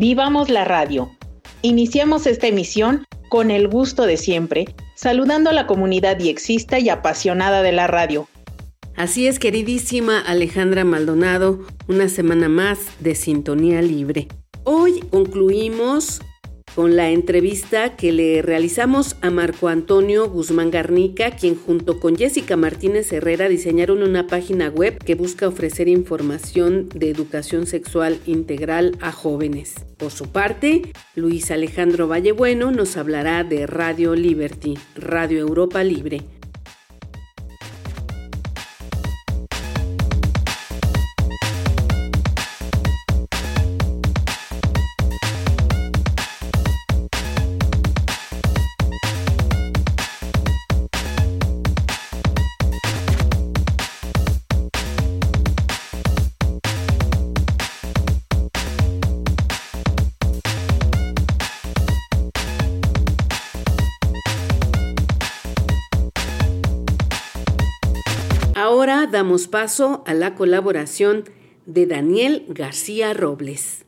Vivamos la radio. Iniciamos esta emisión con el gusto de siempre, saludando a la comunidad diexista y apasionada de la radio. Así es, queridísima Alejandra Maldonado, una semana más de Sintonía Libre. Hoy concluimos con la entrevista que le realizamos a Marco Antonio Guzmán Garnica, quien junto con Jessica Martínez Herrera diseñaron una página web que busca ofrecer información de educación sexual integral a jóvenes. Por su parte, Luis Alejandro Vallebueno nos hablará de Radio Liberty, Radio Europa Libre damos paso a la colaboración de Daniel García Robles.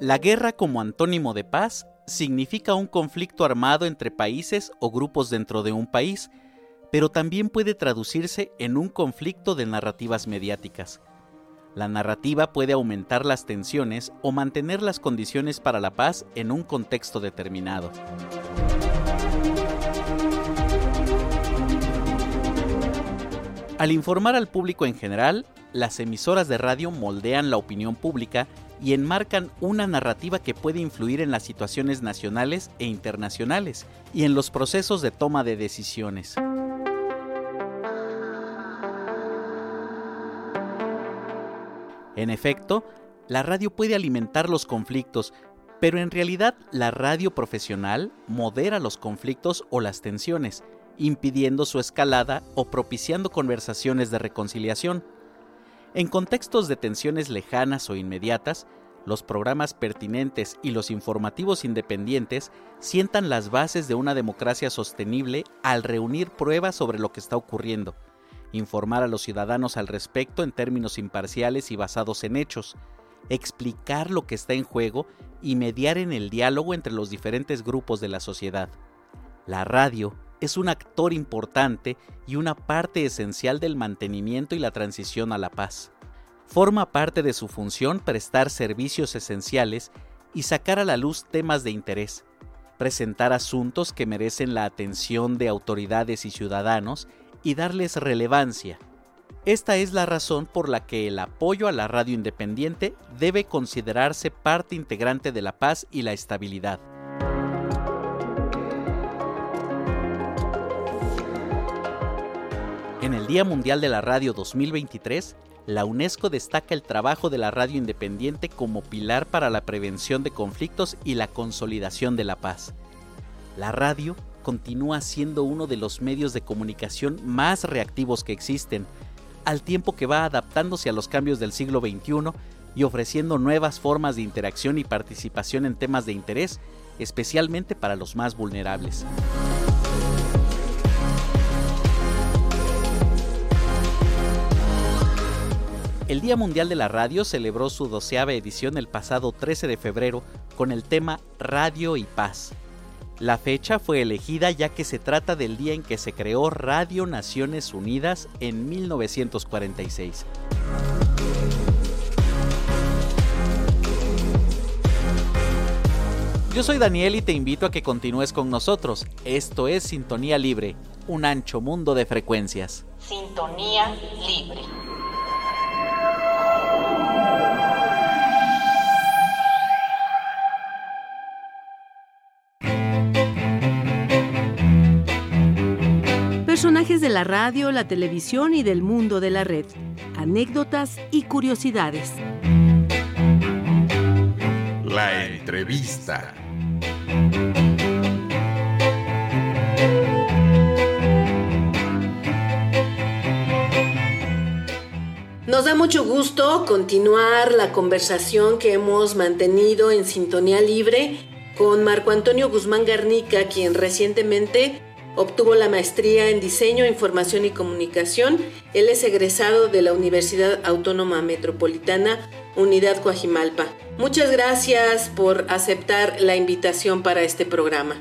La guerra como antónimo de paz significa un conflicto armado entre países o grupos dentro de un país, pero también puede traducirse en un conflicto de narrativas mediáticas. La narrativa puede aumentar las tensiones o mantener las condiciones para la paz en un contexto determinado. Al informar al público en general, las emisoras de radio moldean la opinión pública y enmarcan una narrativa que puede influir en las situaciones nacionales e internacionales y en los procesos de toma de decisiones. En efecto, la radio puede alimentar los conflictos, pero en realidad la radio profesional modera los conflictos o las tensiones, impidiendo su escalada o propiciando conversaciones de reconciliación. En contextos de tensiones lejanas o inmediatas, los programas pertinentes y los informativos independientes sientan las bases de una democracia sostenible al reunir pruebas sobre lo que está ocurriendo informar a los ciudadanos al respecto en términos imparciales y basados en hechos, explicar lo que está en juego y mediar en el diálogo entre los diferentes grupos de la sociedad. La radio es un actor importante y una parte esencial del mantenimiento y la transición a la paz. Forma parte de su función prestar servicios esenciales y sacar a la luz temas de interés, presentar asuntos que merecen la atención de autoridades y ciudadanos y darles relevancia. Esta es la razón por la que el apoyo a la radio independiente debe considerarse parte integrante de la paz y la estabilidad. En el Día Mundial de la Radio 2023, la UNESCO destaca el trabajo de la radio independiente como pilar para la prevención de conflictos y la consolidación de la paz. La radio continúa siendo uno de los medios de comunicación más reactivos que existen, al tiempo que va adaptándose a los cambios del siglo XXI y ofreciendo nuevas formas de interacción y participación en temas de interés, especialmente para los más vulnerables. El Día Mundial de la Radio celebró su doceava edición el pasado 13 de febrero con el tema Radio y Paz, la fecha fue elegida ya que se trata del día en que se creó Radio Naciones Unidas en 1946. Yo soy Daniel y te invito a que continúes con nosotros. Esto es Sintonía Libre, un ancho mundo de frecuencias. Sintonía libre. Personajes de la radio, la televisión y del mundo de la red. Anécdotas y curiosidades. La entrevista. Nos da mucho gusto continuar la conversación que hemos mantenido en sintonía libre con Marco Antonio Guzmán Garnica, quien recientemente obtuvo la maestría en Diseño, Información y Comunicación. Él es egresado de la Universidad Autónoma Metropolitana, Unidad Coajimalpa. Muchas gracias por aceptar la invitación para este programa.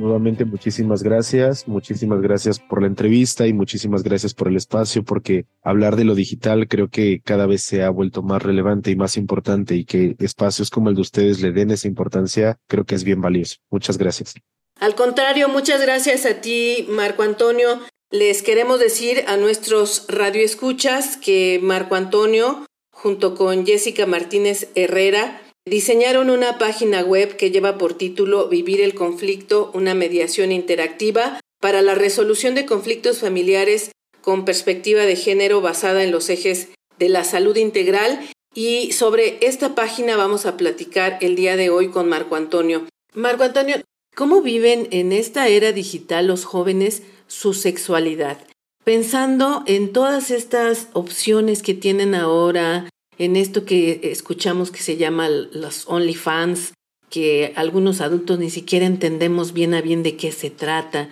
Nuevamente muchísimas gracias, muchísimas gracias por la entrevista y muchísimas gracias por el espacio porque hablar de lo digital creo que cada vez se ha vuelto más relevante y más importante y que espacios como el de ustedes le den esa importancia creo que es bien valioso. Muchas gracias. Al contrario, muchas gracias a ti, Marco Antonio. Les queremos decir a nuestros radioescuchas que Marco Antonio, junto con Jessica Martínez Herrera, diseñaron una página web que lleva por título Vivir el conflicto, una mediación interactiva para la resolución de conflictos familiares con perspectiva de género basada en los ejes de la salud integral y sobre esta página vamos a platicar el día de hoy con Marco Antonio. Marco Antonio, ¿Cómo viven en esta era digital los jóvenes su sexualidad? Pensando en todas estas opciones que tienen ahora, en esto que escuchamos que se llama los OnlyFans, que algunos adultos ni siquiera entendemos bien a bien de qué se trata.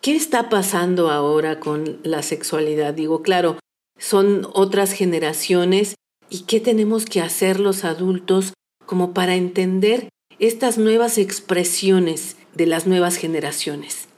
¿Qué está pasando ahora con la sexualidad? Digo, claro, son otras generaciones y qué tenemos que hacer los adultos como para entender estas nuevas expresiones de las nuevas generaciones?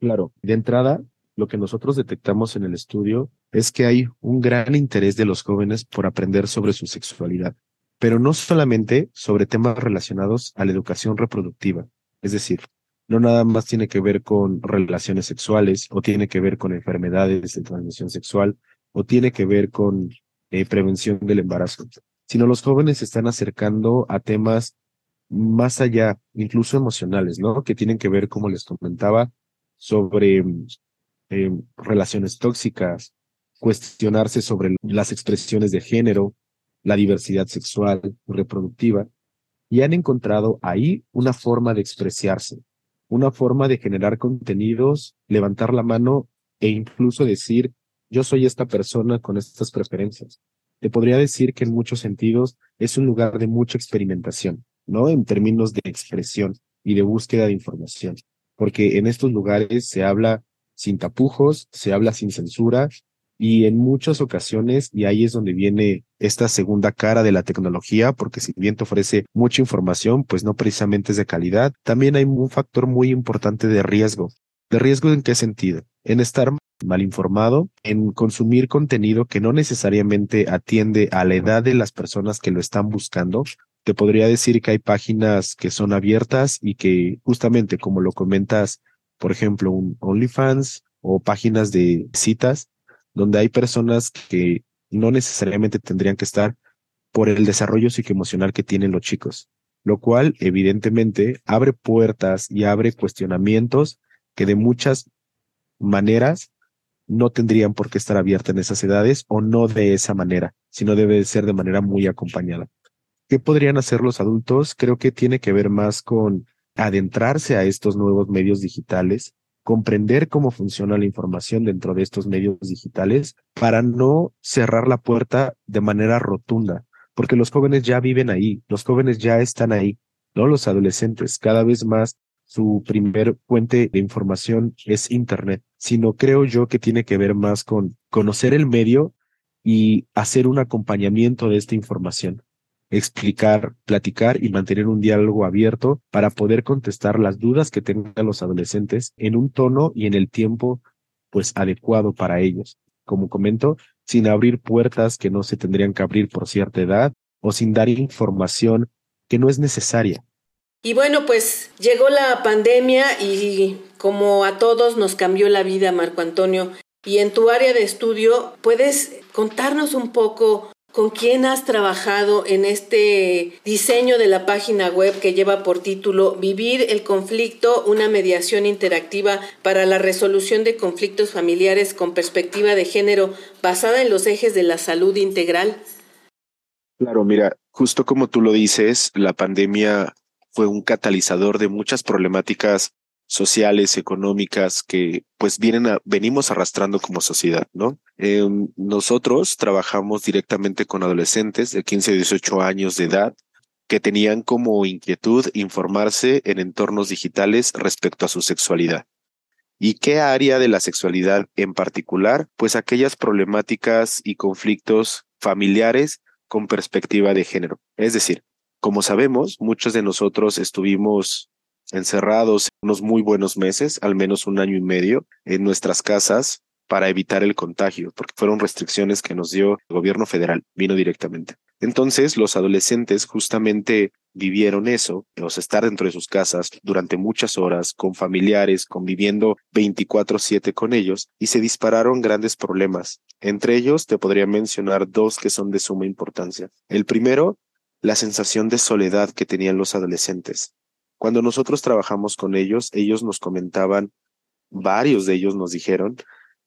Claro, de entrada, lo que nosotros detectamos en el estudio es que hay un gran interés de los jóvenes por aprender sobre su sexualidad, pero no solamente sobre temas relacionados a la educación reproductiva, es decir, no nada más tiene que ver con relaciones sexuales o tiene que ver con enfermedades de transmisión sexual o tiene que ver con eh, prevención del embarazo, sino los jóvenes se están acercando a temas más allá, incluso emocionales, ¿no? Que tienen que ver, como les comentaba, sobre eh, relaciones tóxicas, cuestionarse sobre las expresiones de género, la diversidad sexual, reproductiva, y han encontrado ahí una forma de expresarse, una forma de generar contenidos, levantar la mano e incluso decir, yo soy esta persona con estas preferencias. Te podría decir que en muchos sentidos es un lugar de mucha experimentación. ¿No? En términos de expresión y de búsqueda de información, porque en estos lugares se habla sin tapujos, se habla sin censura y en muchas ocasiones, y ahí es donde viene esta segunda cara de la tecnología, porque si bien te ofrece mucha información, pues no precisamente es de calidad, también hay un factor muy importante de riesgo. ¿De riesgo en qué sentido? En estar mal informado, en consumir contenido que no necesariamente atiende a la edad de las personas que lo están buscando te podría decir que hay páginas que son abiertas y que justamente como lo comentas, por ejemplo, un OnlyFans o páginas de citas, donde hay personas que no necesariamente tendrían que estar por el desarrollo psicoemocional que tienen los chicos, lo cual evidentemente abre puertas y abre cuestionamientos que de muchas maneras no tendrían por qué estar abiertas en esas edades o no de esa manera, sino debe ser de manera muy acompañada. ¿Qué podrían hacer los adultos? Creo que tiene que ver más con adentrarse a estos nuevos medios digitales, comprender cómo funciona la información dentro de estos medios digitales para no cerrar la puerta de manera rotunda, porque los jóvenes ya viven ahí, los jóvenes ya están ahí, no los adolescentes, cada vez más su primer fuente de información es Internet, sino creo yo que tiene que ver más con conocer el medio y hacer un acompañamiento de esta información explicar, platicar y mantener un diálogo abierto para poder contestar las dudas que tengan los adolescentes en un tono y en el tiempo pues adecuado para ellos. Como comento, sin abrir puertas que no se tendrían que abrir por cierta edad o sin dar información que no es necesaria. Y bueno, pues llegó la pandemia y como a todos nos cambió la vida, Marco Antonio. Y en tu área de estudio, ¿puedes contarnos un poco con quién has trabajado en este diseño de la página web que lleva por título Vivir el conflicto, una mediación interactiva para la resolución de conflictos familiares con perspectiva de género basada en los ejes de la salud integral? Claro, mira, justo como tú lo dices, la pandemia fue un catalizador de muchas problemáticas sociales, económicas que pues vienen a, venimos arrastrando como sociedad, ¿no? Em, nosotros trabajamos directamente con adolescentes de 15 a 18 años de edad que tenían como inquietud informarse en entornos digitales respecto a su sexualidad. ¿Y qué área de la sexualidad en particular? Pues aquellas problemáticas y conflictos familiares con perspectiva de género. Es decir, como sabemos, muchos de nosotros estuvimos encerrados unos muy buenos meses, al menos un año y medio, en nuestras casas para evitar el contagio, porque fueron restricciones que nos dio el gobierno federal, vino directamente. Entonces, los adolescentes justamente vivieron eso, sea, estar dentro de sus casas durante muchas horas, con familiares, conviviendo 24/7 con ellos, y se dispararon grandes problemas. Entre ellos, te podría mencionar dos que son de suma importancia. El primero la sensación de soledad que tenían los adolescentes. Cuando nosotros trabajamos con ellos, ellos nos comentaban, varios de ellos nos dijeron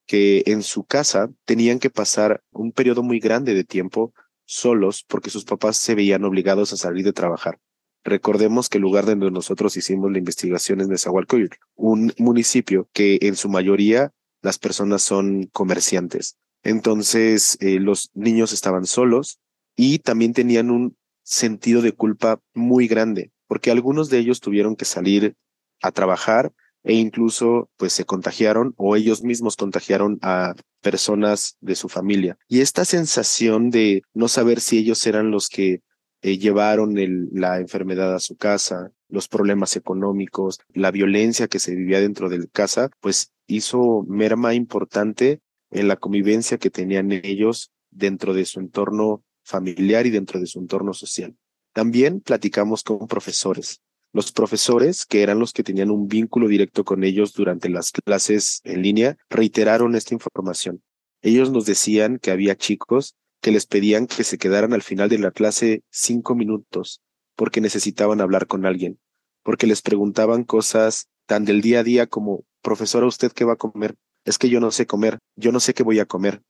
que en su casa tenían que pasar un periodo muy grande de tiempo solos porque sus papás se veían obligados a salir de trabajar. Recordemos que el lugar donde nosotros hicimos la investigación es Nezahualcóyotl, un municipio que en su mayoría las personas son comerciantes. Entonces, eh, los niños estaban solos y también tenían un sentido de culpa muy grande, porque algunos de ellos tuvieron que salir a trabajar e incluso pues se contagiaron o ellos mismos contagiaron a personas de su familia. Y esta sensación de no saber si ellos eran los que eh, llevaron la enfermedad a su casa, los problemas económicos, la violencia que se vivía dentro de casa, pues hizo merma importante en la convivencia que tenían ellos dentro de su entorno familiar y dentro de su entorno social. También platicamos con profesores. Los profesores, que eran los que tenían un vínculo directo con ellos durante las clases en línea, reiteraron esta información. Ellos nos decían que había chicos que les pedían que se quedaran al final de la clase cinco minutos porque necesitaban hablar con alguien, porque les preguntaban cosas tan del día a día como, profesora, ¿usted qué va a comer? Es que yo no sé comer, yo no sé qué voy a comer,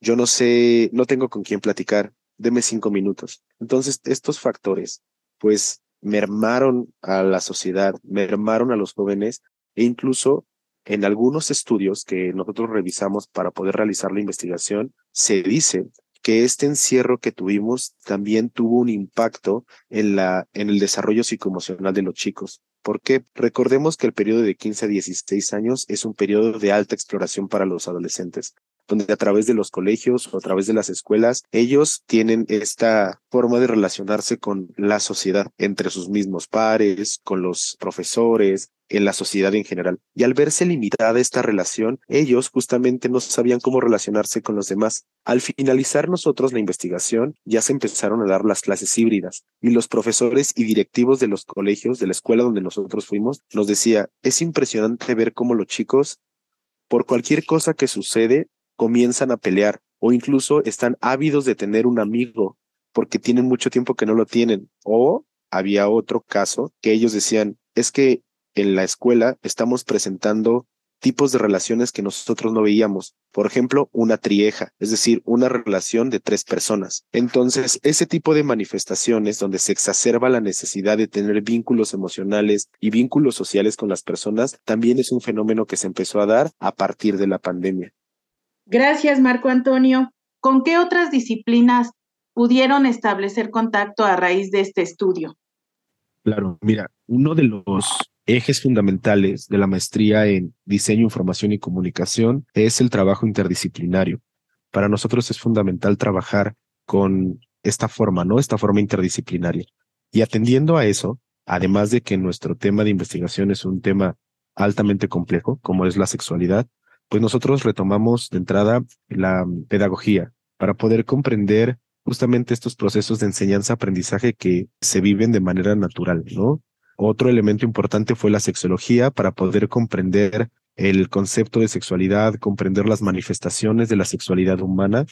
yo no sé, no tengo con quién platicar, deme cinco minutos. Entonces, estos factores, pues, mermaron a la sociedad, mermaron a los jóvenes e incluso en algunos estudios que nosotros revisamos para poder realizar la investigación, se dice que este encierro que tuvimos también tuvo un impacto en la en el desarrollo psicoemocional de los chicos. Porque recordemos que el periodo de 15 a 16 años es un periodo de alta exploración para los adolescentes donde a través de los colegios o a través de las escuelas, ellos tienen esta forma de relacionarse con la sociedad, entre sus mismos pares, con los profesores, en la sociedad en general. Y al verse limitada esta relación, ellos justamente no sabían cómo relacionarse con los demás. Al finalizar nosotros la investigación, ya se empezaron a dar las clases híbridas y los profesores y directivos de los colegios, de la escuela donde nosotros fuimos, nos decía, es impresionante ver cómo los chicos, por cualquier cosa que sucede, comienzan a pelear o incluso están ávidos de tener un amigo porque tienen mucho tiempo que no lo tienen. O había otro caso que ellos decían, es que en la escuela estamos presentando tipos de relaciones que nosotros no veíamos. Por ejemplo, una trieja, es decir, una relación de tres personas. Entonces, ese tipo de manifestaciones donde se exacerba la necesidad de tener vínculos emocionales y vínculos sociales con las personas, también es un fenómeno que se empezó a dar a partir de la pandemia. Gracias, Marco Antonio. ¿Con qué otras disciplinas pudieron establecer contacto a raíz de este estudio? Claro, mira, uno de los ejes fundamentales de la maestría en diseño, información y comunicación es el trabajo interdisciplinario. Para nosotros es fundamental trabajar con esta forma, ¿no? Esta forma interdisciplinaria. Y atendiendo a eso, además de que nuestro tema de investigación es un tema altamente complejo, como es la sexualidad, pues nosotros retomamos de entrada la pedagogía para poder comprender justamente estos procesos de enseñanza-aprendizaje que se viven de manera natural, ¿no? Otro elemento importante fue la sexología para poder comprender el concepto de sexualidad, comprender las manifestaciones de la sexualidad humana.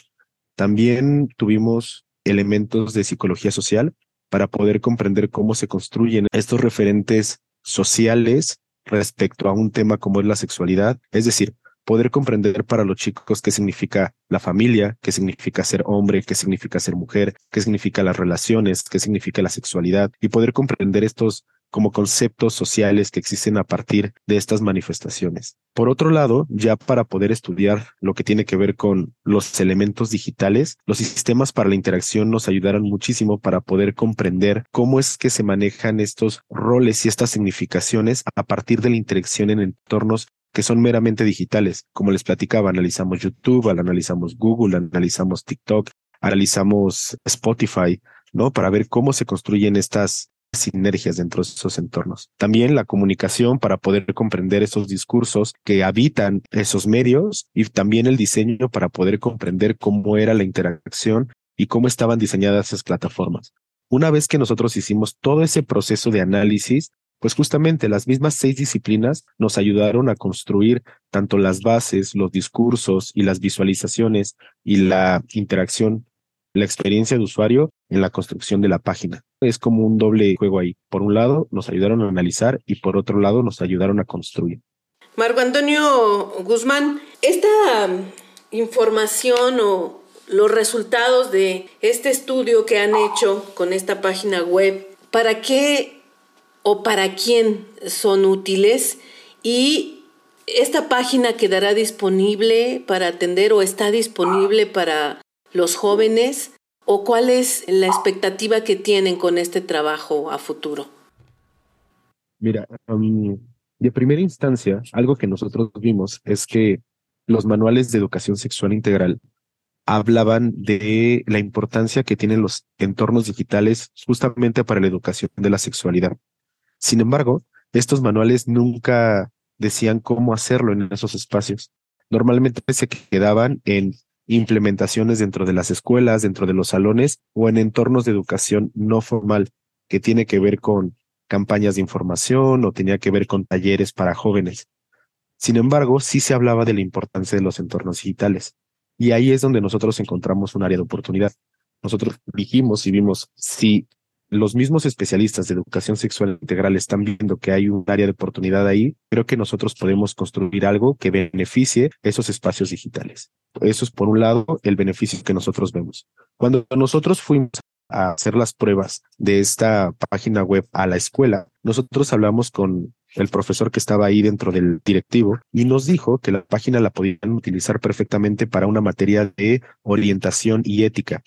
También tuvimos elementos de psicología social para poder comprender cómo se construyen estos referentes sociales respecto a un tema como es la sexualidad, es decir, poder comprender para los chicos qué significa la familia, qué significa ser hombre, qué significa ser mujer, qué significa las relaciones, qué significa la sexualidad y poder comprender estos como conceptos sociales que existen a partir de estas manifestaciones. Por otro lado, ya para poder estudiar lo que tiene que ver con los elementos digitales, los sistemas para la interacción nos ayudaron muchísimo para poder comprender cómo es que se manejan estos roles y estas significaciones a partir de la interacción en entornos que son meramente digitales. Como les platicaba, analizamos YouTube, analizamos Google, analizamos TikTok, analizamos Spotify, ¿no? Para ver cómo se construyen estas sinergias dentro de esos entornos. También la comunicación para poder comprender esos discursos que habitan esos medios y también el diseño para poder comprender cómo era la interacción y cómo estaban diseñadas esas plataformas. Una vez que nosotros hicimos todo ese proceso de análisis, pues justamente las mismas seis disciplinas nos ayudaron a construir tanto las bases, los discursos y las visualizaciones y la interacción la experiencia de usuario en la construcción de la página. Es como un doble juego ahí. Por un lado, nos ayudaron a analizar y por otro lado, nos ayudaron a construir. Marco Antonio Guzmán, esta información o los resultados de este estudio que han hecho con esta página web, ¿para qué o para quién son útiles? Y esta página quedará disponible para atender o está disponible para los jóvenes o cuál es la expectativa que tienen con este trabajo a futuro? Mira, de primera instancia, algo que nosotros vimos es que los manuales de educación sexual integral hablaban de la importancia que tienen los entornos digitales justamente para la educación de la sexualidad. Sin embargo, estos manuales nunca decían cómo hacerlo en esos espacios. Normalmente se quedaban en implementaciones dentro de las escuelas, dentro de los salones o en entornos de educación no formal, que tiene que ver con campañas de información o tenía que ver con talleres para jóvenes. Sin embargo, sí se hablaba de la importancia de los entornos digitales. Y ahí es donde nosotros encontramos un área de oportunidad. Nosotros dijimos y vimos si los mismos especialistas de educación sexual integral están viendo que hay un área de oportunidad ahí, creo que nosotros podemos construir algo que beneficie esos espacios digitales. Eso es por un lado el beneficio que nosotros vemos. Cuando nosotros fuimos a hacer las pruebas de esta página web a la escuela, nosotros hablamos con el profesor que estaba ahí dentro del directivo y nos dijo que la página la podían utilizar perfectamente para una materia de orientación y ética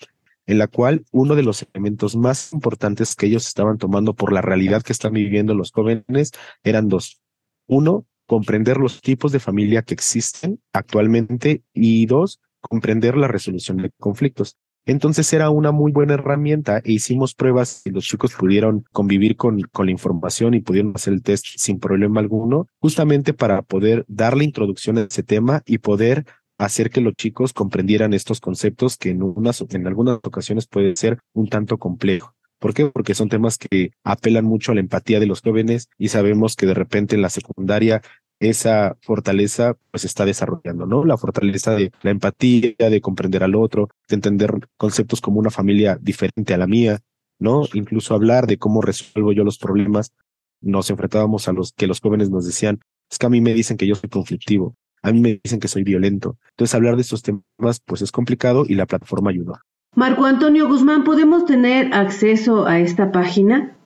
en la cual uno de los elementos más importantes que ellos estaban tomando por la realidad que están viviendo los jóvenes eran dos. Uno, comprender los tipos de familia que existen actualmente y dos, comprender la resolución de conflictos. Entonces era una muy buena herramienta e hicimos pruebas y los chicos pudieron convivir con, con la información y pudieron hacer el test sin problema alguno, justamente para poder darle introducción a ese tema y poder hacer que los chicos comprendieran estos conceptos que en, en algunas ocasiones puede ser un tanto complejo. ¿Por qué? Porque son temas que apelan mucho a la empatía de los jóvenes y sabemos que de repente en la secundaria esa fortaleza pues está desarrollando, ¿no? La fortaleza de la empatía, de comprender al otro, de entender conceptos como una familia diferente a la mía, ¿no? Incluso hablar de cómo resuelvo yo los problemas. Nos enfrentábamos a los que los jóvenes nos decían, es que a mí me dicen que yo soy conflictivo, a mí me dicen que soy violento. Entonces hablar de estos temas pues es complicado y la plataforma ayuda. Marco Antonio Guzmán, ¿podemos tener acceso a esta página?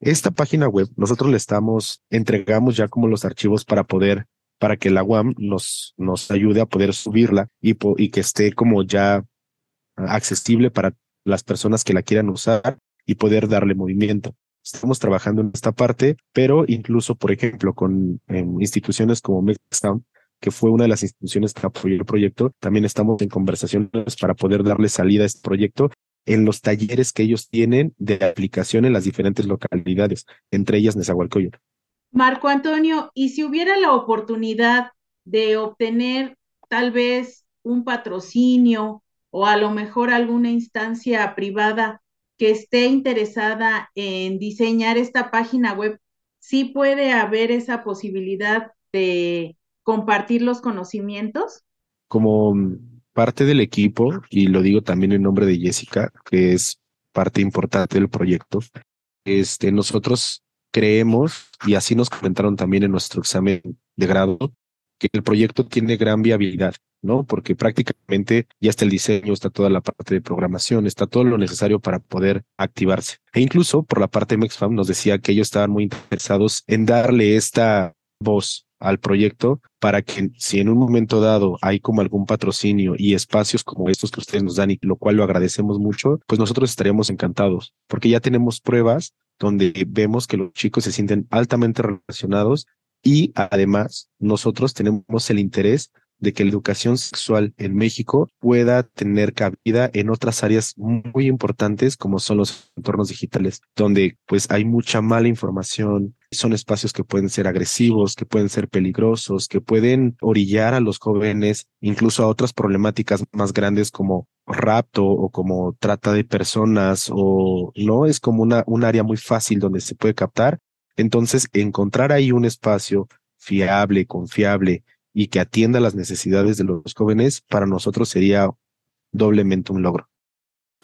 Esta página web, nosotros le estamos, entregamos ya como los archivos para poder, para que la UAM nos, nos ayude a poder subirla y, y que esté como ya accesible para las personas que la quieran usar y poder darle movimiento. Estamos trabajando en esta parte, pero incluso, por ejemplo, con instituciones como Mextown, que fue una de las instituciones que apoyó el proyecto. También estamos en conversaciones para poder darle salida a este proyecto en los talleres que ellos tienen de aplicación en las diferentes localidades, entre ellas Nezahualcóyotl. Marco Antonio, y si hubiera la oportunidad de obtener tal vez un patrocinio o a lo mejor alguna instancia privada que esté interesada en diseñar esta página web, sí puede haber esa posibilidad de compartir los conocimientos? Como parte del equipo, y lo digo también en nombre de Jessica, que es parte importante del proyecto, este, nosotros creemos, y así nos comentaron también en nuestro examen de grado, que el proyecto tiene gran viabilidad, ¿no? Porque prácticamente ya está el diseño, está toda la parte de programación, está todo lo necesario para poder activarse. E incluso por la parte de MexFam nos decía que ellos estaban muy interesados en darle esta voz al proyecto para que si en un momento dado hay como algún patrocinio y espacios como estos que ustedes nos dan y lo cual lo agradecemos mucho, pues nosotros estaríamos encantados porque ya tenemos pruebas donde vemos que los chicos se sienten altamente relacionados y además nosotros tenemos el interés de que la educación sexual en México pueda tener cabida en otras áreas muy importantes como son los entornos digitales, donde pues hay mucha mala información, son espacios que pueden ser agresivos, que pueden ser peligrosos, que pueden orillar a los jóvenes incluso a otras problemáticas más grandes como rapto o como trata de personas o no es como una un área muy fácil donde se puede captar. Entonces, encontrar ahí un espacio fiable, confiable y que atienda las necesidades de los jóvenes, para nosotros sería doblemente un logro.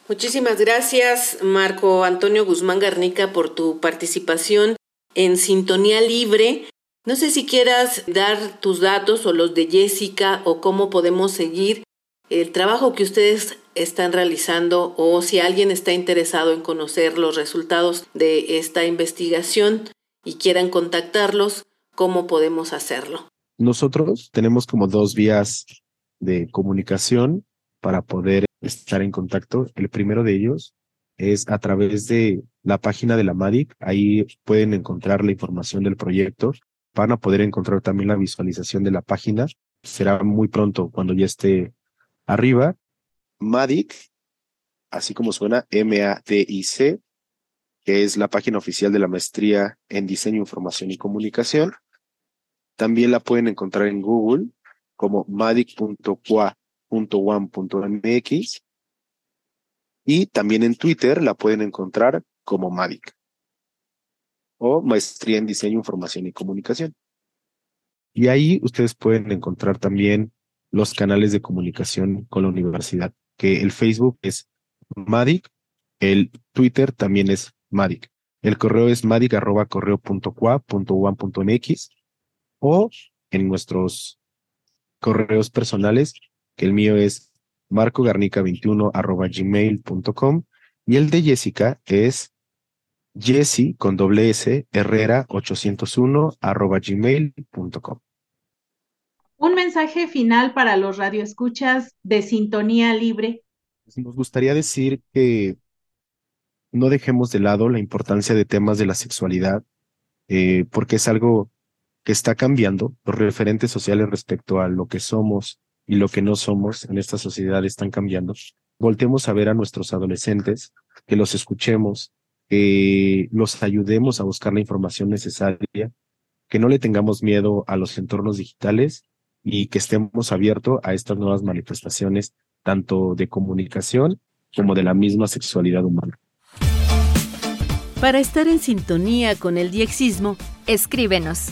Muchísimas gracias, Marco Antonio Guzmán Garnica, por tu participación en Sintonía Libre. No sé si quieras dar tus datos o los de Jessica o cómo podemos seguir el trabajo que ustedes están realizando o si alguien está interesado en conocer los resultados de esta investigación y quieran contactarlos, cómo podemos hacerlo. Nosotros tenemos como dos vías de comunicación para poder estar en contacto. El primero de ellos es a través de la página de la MADIC. Ahí pueden encontrar la información del proyecto. Van a poder encontrar también la visualización de la página. Será muy pronto cuando ya esté arriba. MADIC, así como suena, M-A-D-I-C, que es la página oficial de la maestría en diseño, información y comunicación. También la pueden encontrar en Google como madic.qua.one.mx y también en Twitter la pueden encontrar como Madic o Maestría en Diseño, Información y Comunicación. Y ahí ustedes pueden encontrar también los canales de comunicación con la universidad, que el Facebook es Madic, el Twitter también es Madic, el correo es madic.correo.qua.one.mx o en nuestros correos personales, que el mío es marcogarnica21 gmail.com y el de Jessica es Jessie con doble S Herrera 801 arroba gmail.com. Un mensaje final para los radioescuchas de Sintonía Libre. Nos gustaría decir que no dejemos de lado la importancia de temas de la sexualidad, eh, porque es algo que está cambiando, los referentes sociales respecto a lo que somos y lo que no somos en esta sociedad están cambiando. Voltemos a ver a nuestros adolescentes, que los escuchemos, que los ayudemos a buscar la información necesaria, que no le tengamos miedo a los entornos digitales y que estemos abiertos a estas nuevas manifestaciones, tanto de comunicación como de la misma sexualidad humana. Para estar en sintonía con el diexismo, escríbenos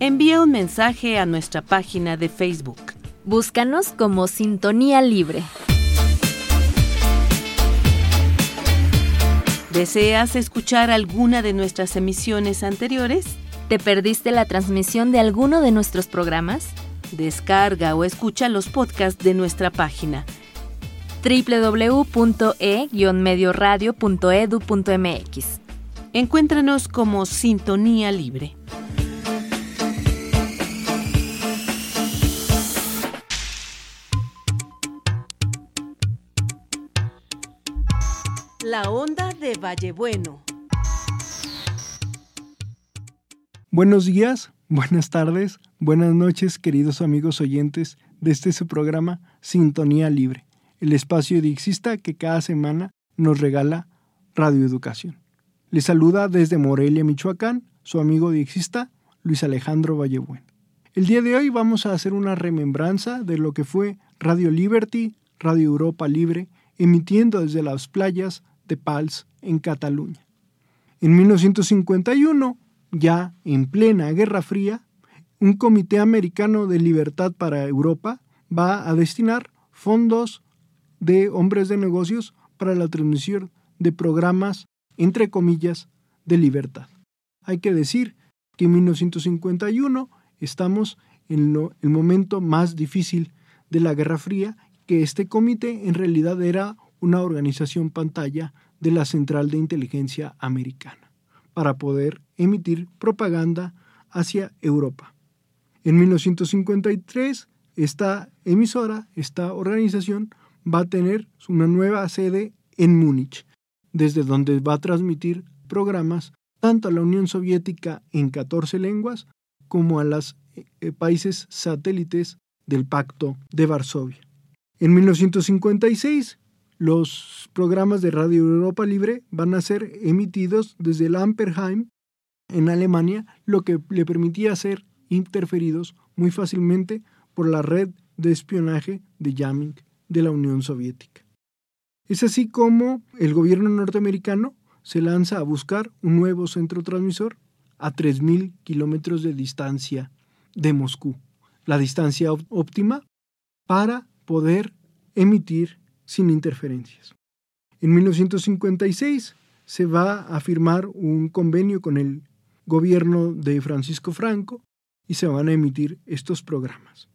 Envía un mensaje a nuestra página de Facebook. Búscanos como Sintonía Libre. ¿Deseas escuchar alguna de nuestras emisiones anteriores? ¿Te perdiste la transmisión de alguno de nuestros programas? Descarga o escucha los podcasts de nuestra página www.e-medioradio.edu.mx. Encuéntranos como Sintonía Libre. La onda de Vallebueno. Buenos días, buenas tardes, buenas noches, queridos amigos oyentes de este su programa Sintonía Libre, el espacio dixista que cada semana nos regala Radio Educación. Les saluda desde Morelia, Michoacán, su amigo dixista Luis Alejandro Vallebueno. El día de hoy vamos a hacer una remembranza de lo que fue Radio Liberty, Radio Europa Libre, emitiendo desde las playas de Pals, en Cataluña. En 1951, ya en plena Guerra Fría, un Comité Americano de Libertad para Europa va a destinar fondos de hombres de negocios para la transmisión de programas, entre comillas, de libertad. Hay que decir que en 1951 estamos en el momento más difícil de la Guerra Fría, que este comité en realidad era una organización pantalla de la Central de Inteligencia Americana para poder emitir propaganda hacia Europa. En 1953, esta emisora, esta organización, va a tener una nueva sede en Múnich, desde donde va a transmitir programas tanto a la Unión Soviética en 14 lenguas como a los eh, países satélites del Pacto de Varsovia. En 1956, los programas de Radio Europa Libre van a ser emitidos desde el Amperheim en Alemania, lo que le permitía ser interferidos muy fácilmente por la red de espionaje de jamming de la Unión Soviética. Es así como el gobierno norteamericano se lanza a buscar un nuevo centro transmisor a 3.000 kilómetros de distancia de Moscú, la distancia óptima para poder emitir sin interferencias. En 1956 se va a firmar un convenio con el gobierno de Francisco Franco y se van a emitir estos programas.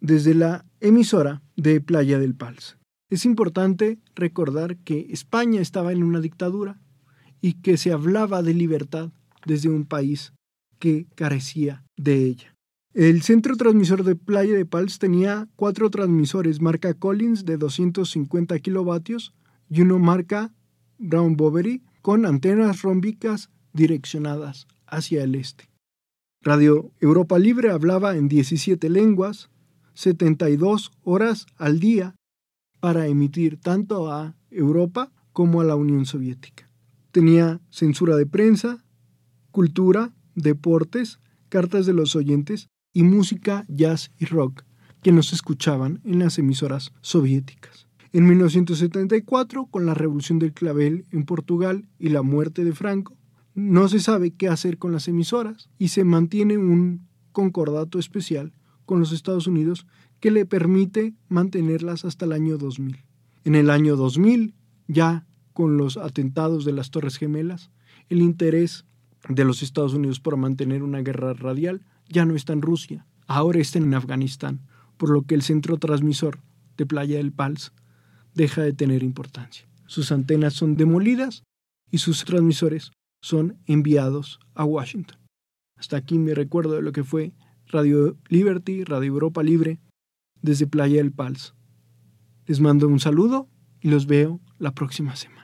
Desde la emisora de Playa del Pals. Es importante recordar que España estaba en una dictadura y que se hablaba de libertad desde un país que carecía de ella. El centro transmisor de Playa de Pals tenía cuatro transmisores marca Collins de 250 kilovatios y uno marca Brown Boveri con antenas rómbicas direccionadas hacia el este. Radio Europa Libre hablaba en 17 lenguas, 72 horas al día para emitir tanto a Europa como a la Unión Soviética. Tenía censura de prensa, cultura, deportes, cartas de los oyentes y música, jazz y rock que nos escuchaban en las emisoras soviéticas. En 1974, con la revolución del clavel en Portugal y la muerte de Franco, no se sabe qué hacer con las emisoras y se mantiene un concordato especial con los Estados Unidos que le permite mantenerlas hasta el año 2000. En el año 2000, ya con los atentados de las Torres Gemelas, el interés de los Estados Unidos por mantener una guerra radial ya no está en Rusia, ahora está en Afganistán, por lo que el centro transmisor de Playa del Pals deja de tener importancia. Sus antenas son demolidas y sus transmisores son enviados a Washington. Hasta aquí me recuerdo de lo que fue Radio Liberty, Radio Europa Libre, desde Playa del Pals. Les mando un saludo y los veo la próxima semana.